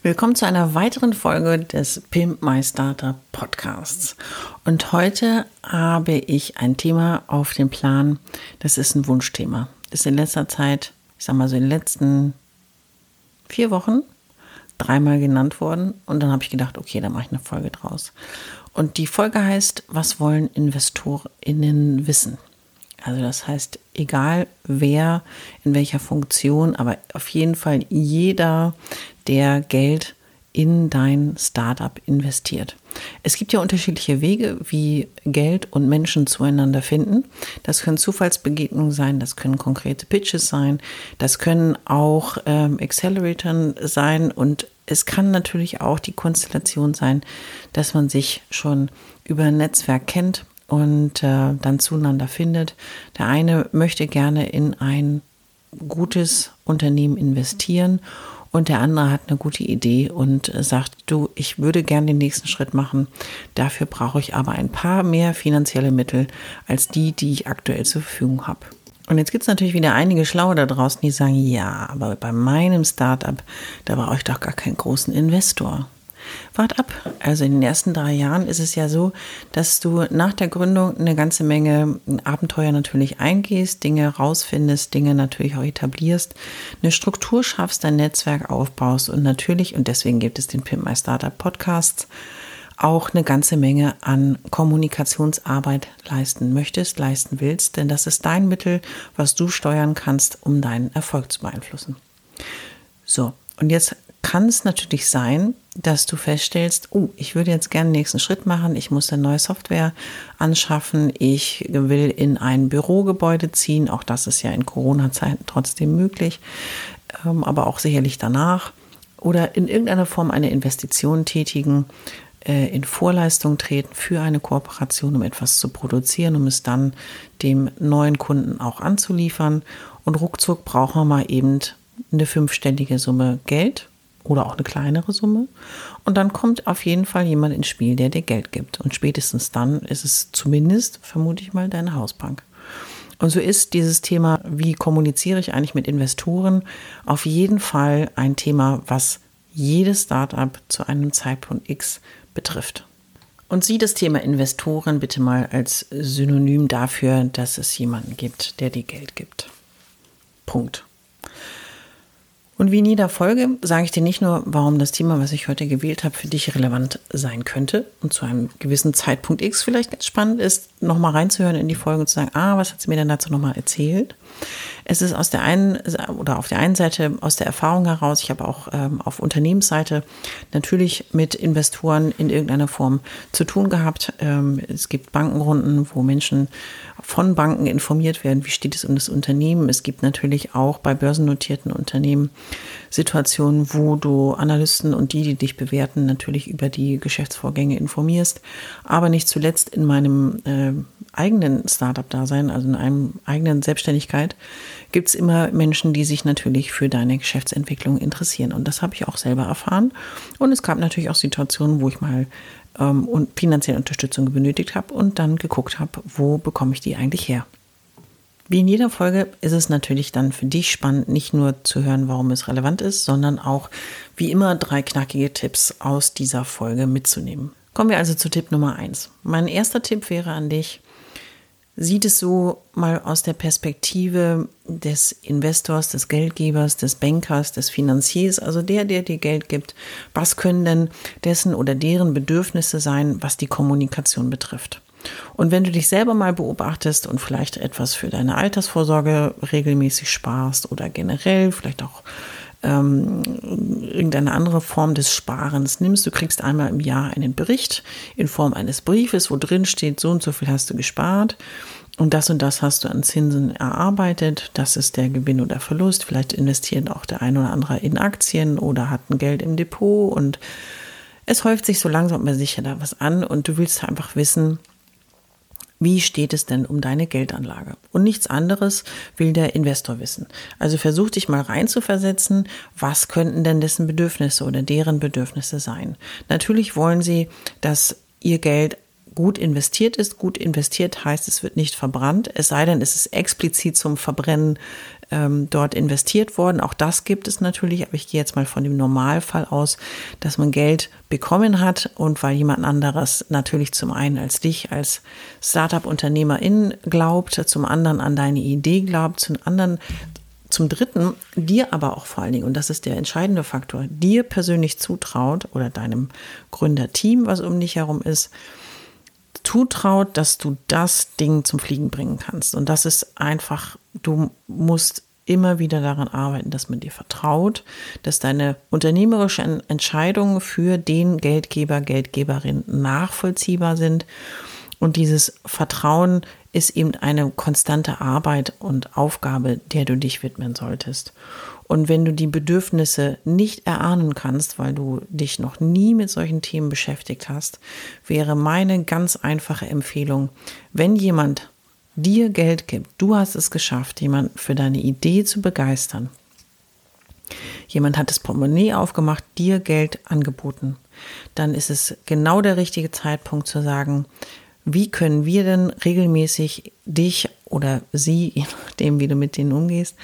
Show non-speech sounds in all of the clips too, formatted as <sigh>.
Willkommen zu einer weiteren Folge des Pimp My Startup Podcasts. Und heute habe ich ein Thema auf dem Plan, das ist ein Wunschthema. Das ist in letzter Zeit, ich sag mal so in den letzten vier Wochen dreimal genannt worden. Und dann habe ich gedacht, okay, da mache ich eine Folge draus. Und die Folge heißt, was wollen InvestorInnen wissen? Also das heißt, egal wer in welcher Funktion, aber auf jeden Fall jeder, der Geld in dein Startup investiert. Es gibt ja unterschiedliche Wege, wie Geld und Menschen zueinander finden. Das können Zufallsbegegnungen sein, das können konkrete Pitches sein, das können auch ähm, Acceleratoren sein und es kann natürlich auch die Konstellation sein, dass man sich schon über ein Netzwerk kennt und äh, dann zueinander findet. Der eine möchte gerne in ein gutes Unternehmen investieren und der andere hat eine gute Idee und sagt, du, ich würde gern den nächsten Schritt machen. Dafür brauche ich aber ein paar mehr finanzielle Mittel als die, die ich aktuell zur Verfügung habe. Und jetzt gibt es natürlich wieder einige Schlaue da draußen, die sagen, ja, aber bei meinem Startup, da brauche ich doch gar keinen großen Investor. Wart ab. Also in den ersten drei Jahren ist es ja so, dass du nach der Gründung eine ganze Menge Abenteuer natürlich eingehst, Dinge rausfindest, Dinge natürlich auch etablierst, eine Struktur schaffst, dein Netzwerk aufbaust und natürlich, und deswegen gibt es den Pimp My Startup Podcast, auch eine ganze Menge an Kommunikationsarbeit leisten möchtest, leisten willst, denn das ist dein Mittel, was du steuern kannst, um deinen Erfolg zu beeinflussen. So, und jetzt kann es natürlich sein, dass du feststellst, oh, ich würde jetzt gerne den nächsten Schritt machen, ich muss eine neue Software anschaffen, ich will in ein Bürogebäude ziehen, auch das ist ja in Corona-Zeiten trotzdem möglich, ähm, aber auch sicherlich danach, oder in irgendeiner Form eine Investition tätigen, äh, in Vorleistung treten für eine Kooperation, um etwas zu produzieren, um es dann dem neuen Kunden auch anzuliefern. Und ruckzuck brauchen wir mal eben eine fünfstellige Summe Geld oder auch eine kleinere Summe. Und dann kommt auf jeden Fall jemand ins Spiel, der dir Geld gibt. Und spätestens dann ist es zumindest, vermute ich mal, deine Hausbank. Und so ist dieses Thema, wie kommuniziere ich eigentlich mit Investoren, auf jeden Fall ein Thema, was jedes Startup zu einem Zeitpunkt X betrifft. Und sieh das Thema Investoren bitte mal als Synonym dafür, dass es jemanden gibt, der dir Geld gibt. Punkt. Und wie in jeder Folge sage ich dir nicht nur, warum das Thema, was ich heute gewählt habe, für dich relevant sein könnte und zu einem gewissen Zeitpunkt X vielleicht ganz spannend ist, nochmal reinzuhören in die Folge und zu sagen, ah, was hat sie mir denn dazu nochmal erzählt? Es ist aus der einen oder auf der einen Seite aus der Erfahrung heraus, ich habe auch ähm, auf Unternehmensseite natürlich mit Investoren in irgendeiner Form zu tun gehabt. Ähm, es gibt Bankenrunden, wo Menschen von Banken informiert werden, wie steht es um das Unternehmen. Es gibt natürlich auch bei börsennotierten Unternehmen Situationen, wo du Analysten und die, die dich bewerten, natürlich über die Geschäftsvorgänge informierst. Aber nicht zuletzt in meinem äh, eigenen Startup-Dasein, also in einem eigenen Selbstständigkeit, gibt es immer Menschen, die sich natürlich für deine Geschäftsentwicklung interessieren. Und das habe ich auch selber erfahren. Und es gab natürlich auch Situationen, wo ich mal ähm, und finanzielle Unterstützung benötigt habe und dann geguckt habe, wo bekomme ich die eigentlich her. Wie in jeder Folge ist es natürlich dann für dich spannend, nicht nur zu hören, warum es relevant ist, sondern auch wie immer drei knackige Tipps aus dieser Folge mitzunehmen. Kommen wir also zu Tipp Nummer eins. Mein erster Tipp wäre an dich, sieht es so mal aus der Perspektive des Investors, des Geldgebers, des Bankers, des Finanziers, also der, der dir Geld gibt. Was können denn dessen oder deren Bedürfnisse sein, was die Kommunikation betrifft? Und wenn du dich selber mal beobachtest und vielleicht etwas für deine Altersvorsorge regelmäßig sparst oder generell vielleicht auch ähm, irgendeine andere Form des Sparens nimmst, du kriegst einmal im Jahr einen Bericht in Form eines Briefes, wo drin steht, so und so viel hast du gespart. Und das und das hast du an Zinsen erarbeitet, das ist der Gewinn oder Verlust, vielleicht investiert auch der ein oder andere in Aktien oder hat ein Geld im Depot. Und es häuft sich so langsam aber sicher da was an. Und du willst einfach wissen, wie steht es denn um deine Geldanlage? Und nichts anderes will der Investor wissen. Also versuch dich mal reinzuversetzen, was könnten denn dessen Bedürfnisse oder deren Bedürfnisse sein? Natürlich wollen sie, dass ihr Geld gut investiert ist. Gut investiert heißt, es wird nicht verbrannt, es sei denn, es ist explizit zum Verbrennen ähm, dort investiert worden. Auch das gibt es natürlich, aber ich gehe jetzt mal von dem Normalfall aus, dass man Geld bekommen hat und weil jemand anderes natürlich zum einen als dich als Startup-Unternehmerin glaubt, zum anderen an deine Idee glaubt, zum anderen zum Dritten dir aber auch vor allen Dingen, und das ist der entscheidende Faktor, dir persönlich zutraut oder deinem Gründerteam, was um dich herum ist, zutraut, dass du das Ding zum Fliegen bringen kannst. Und das ist einfach, du musst immer wieder daran arbeiten, dass man dir vertraut, dass deine unternehmerischen Entscheidungen für den Geldgeber, Geldgeberin nachvollziehbar sind. Und dieses Vertrauen ist eben eine konstante Arbeit und Aufgabe, der du dich widmen solltest. Und wenn du die Bedürfnisse nicht erahnen kannst, weil du dich noch nie mit solchen Themen beschäftigt hast, wäre meine ganz einfache Empfehlung, wenn jemand dir Geld gibt, du hast es geschafft, jemand für deine Idee zu begeistern. Jemand hat das Portemonnaie aufgemacht, dir Geld angeboten. Dann ist es genau der richtige Zeitpunkt zu sagen, wie können wir denn regelmäßig dich oder sie, <laughs> je nachdem, wie du mit denen umgehst,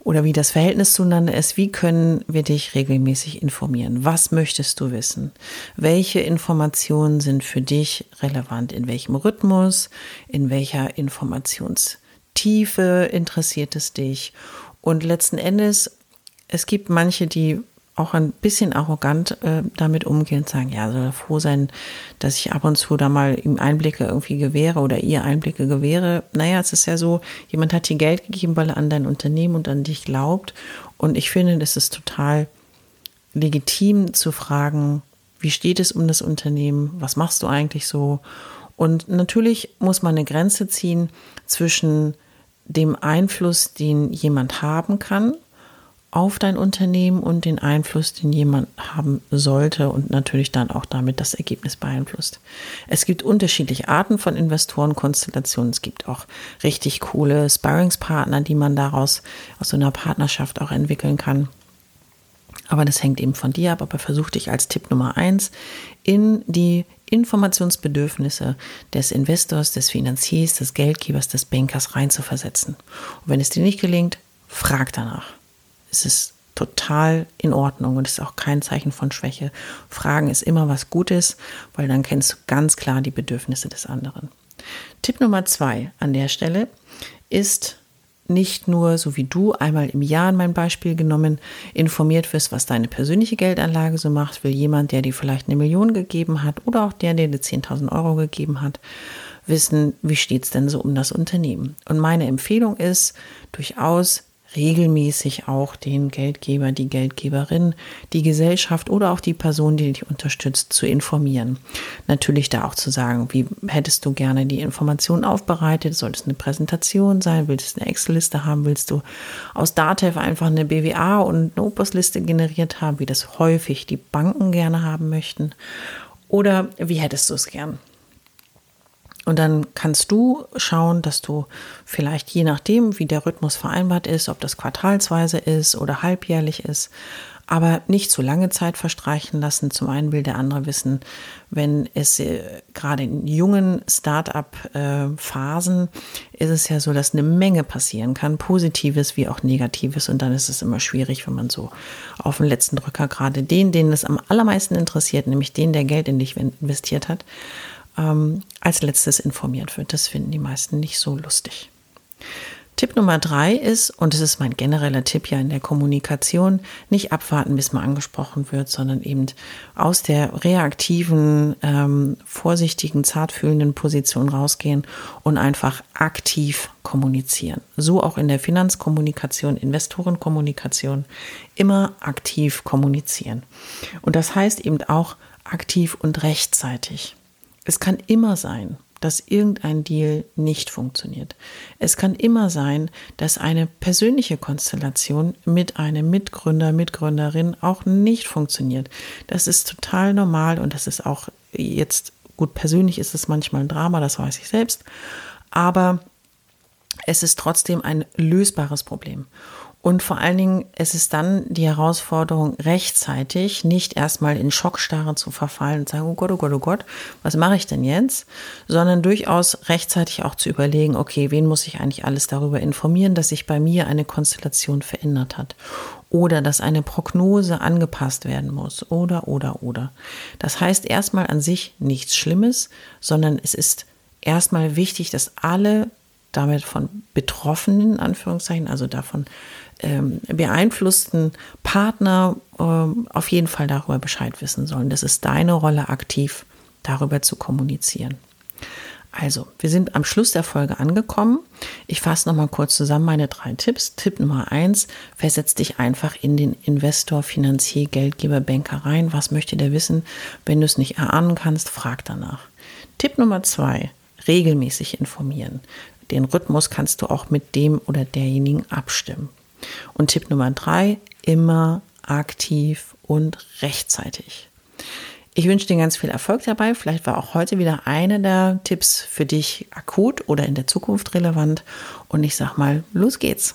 oder wie das Verhältnis zueinander ist, wie können wir dich regelmäßig informieren? Was möchtest du wissen? Welche Informationen sind für dich relevant? In welchem Rhythmus? In welcher Informationstiefe interessiert es dich? Und letzten Endes, es gibt manche, die auch ein bisschen arrogant äh, damit umgehen und sagen, ja, soll er froh sein, dass ich ab und zu da mal ihm Einblicke irgendwie gewähre oder ihr Einblicke gewähre. Naja, es ist ja so, jemand hat dir Geld gegeben, weil er an dein Unternehmen und an dich glaubt. Und ich finde, das ist total legitim zu fragen, wie steht es um das Unternehmen? Was machst du eigentlich so? Und natürlich muss man eine Grenze ziehen zwischen dem Einfluss, den jemand haben kann auf dein Unternehmen und den Einfluss, den jemand haben sollte und natürlich dann auch damit das Ergebnis beeinflusst. Es gibt unterschiedliche Arten von Investorenkonstellationen. Es gibt auch richtig coole Sparringspartner, die man daraus aus so einer Partnerschaft auch entwickeln kann. Aber das hängt eben von dir ab. Aber versuch dich als Tipp Nummer eins in die Informationsbedürfnisse des Investors, des Finanziers, des Geldgebers, des Bankers reinzuversetzen. Und wenn es dir nicht gelingt, frag danach ist es total in Ordnung und ist auch kein Zeichen von Schwäche. Fragen ist immer was Gutes, weil dann kennst du ganz klar die Bedürfnisse des anderen. Tipp Nummer zwei an der Stelle ist nicht nur, so wie du einmal im Jahr in mein Beispiel genommen, informiert wirst, was deine persönliche Geldanlage so macht, will jemand, der dir vielleicht eine Million gegeben hat oder auch der, der dir 10.000 Euro gegeben hat, wissen, wie steht es denn so um das Unternehmen. Und meine Empfehlung ist durchaus regelmäßig auch den Geldgeber, die Geldgeberin, die Gesellschaft oder auch die Person, die dich unterstützt, zu informieren. Natürlich da auch zu sagen, wie hättest du gerne die Information aufbereitet? Soll es eine Präsentation sein? Willst du eine Excel-Liste haben? Willst du aus Datev einfach eine BWA und eine Opus-Liste generiert haben, wie das häufig die Banken gerne haben möchten? Oder wie hättest du es gern? Und dann kannst du schauen, dass du vielleicht je nachdem, wie der Rhythmus vereinbart ist, ob das quartalsweise ist oder halbjährlich ist, aber nicht zu lange Zeit verstreichen lassen. Zum einen will der andere wissen, wenn es äh, gerade in jungen Start-up-Phasen ist es ja so, dass eine Menge passieren kann, positives wie auch negatives. Und dann ist es immer schwierig, wenn man so auf den letzten Drücker gerade den, den es am allermeisten interessiert, nämlich den, der Geld in dich investiert hat, ähm, als letztes informiert wird. Das finden die meisten nicht so lustig. Tipp Nummer drei ist, und es ist mein genereller Tipp ja in der Kommunikation, nicht abwarten, bis man angesprochen wird, sondern eben aus der reaktiven, ähm, vorsichtigen, zartfühlenden Position rausgehen und einfach aktiv kommunizieren. So auch in der Finanzkommunikation, Investorenkommunikation, immer aktiv kommunizieren. Und das heißt eben auch aktiv und rechtzeitig. Es kann immer sein, dass irgendein Deal nicht funktioniert. Es kann immer sein, dass eine persönliche Konstellation mit einem Mitgründer, Mitgründerin auch nicht funktioniert. Das ist total normal und das ist auch jetzt gut persönlich ist es manchmal ein Drama, das weiß ich selbst, aber es ist trotzdem ein lösbares Problem. Und vor allen Dingen, es ist dann die Herausforderung, rechtzeitig nicht erstmal in Schockstarre zu verfallen und sagen, oh Gott, oh Gott, oh Gott, was mache ich denn jetzt? Sondern durchaus rechtzeitig auch zu überlegen, okay, wen muss ich eigentlich alles darüber informieren, dass sich bei mir eine Konstellation verändert hat? Oder dass eine Prognose angepasst werden muss? Oder, oder, oder. Das heißt erstmal an sich nichts Schlimmes, sondern es ist erstmal wichtig, dass alle damit von Betroffenen, Anführungszeichen, also davon ähm, beeinflussten Partner ähm, auf jeden Fall darüber Bescheid wissen sollen. Das ist deine Rolle, aktiv darüber zu kommunizieren. Also, wir sind am Schluss der Folge angekommen. Ich fasse nochmal kurz zusammen meine drei Tipps. Tipp Nummer eins, versetz dich einfach in den Investor, Finanzier, Geldgeber, Banker rein. Was möchte der wissen? Wenn du es nicht erahnen kannst, frag danach. Tipp Nummer zwei, regelmäßig informieren. Den Rhythmus kannst du auch mit dem oder derjenigen abstimmen. Und Tipp Nummer drei, immer aktiv und rechtzeitig. Ich wünsche dir ganz viel Erfolg dabei. Vielleicht war auch heute wieder einer der Tipps für dich akut oder in der Zukunft relevant. Und ich sag mal, los geht's.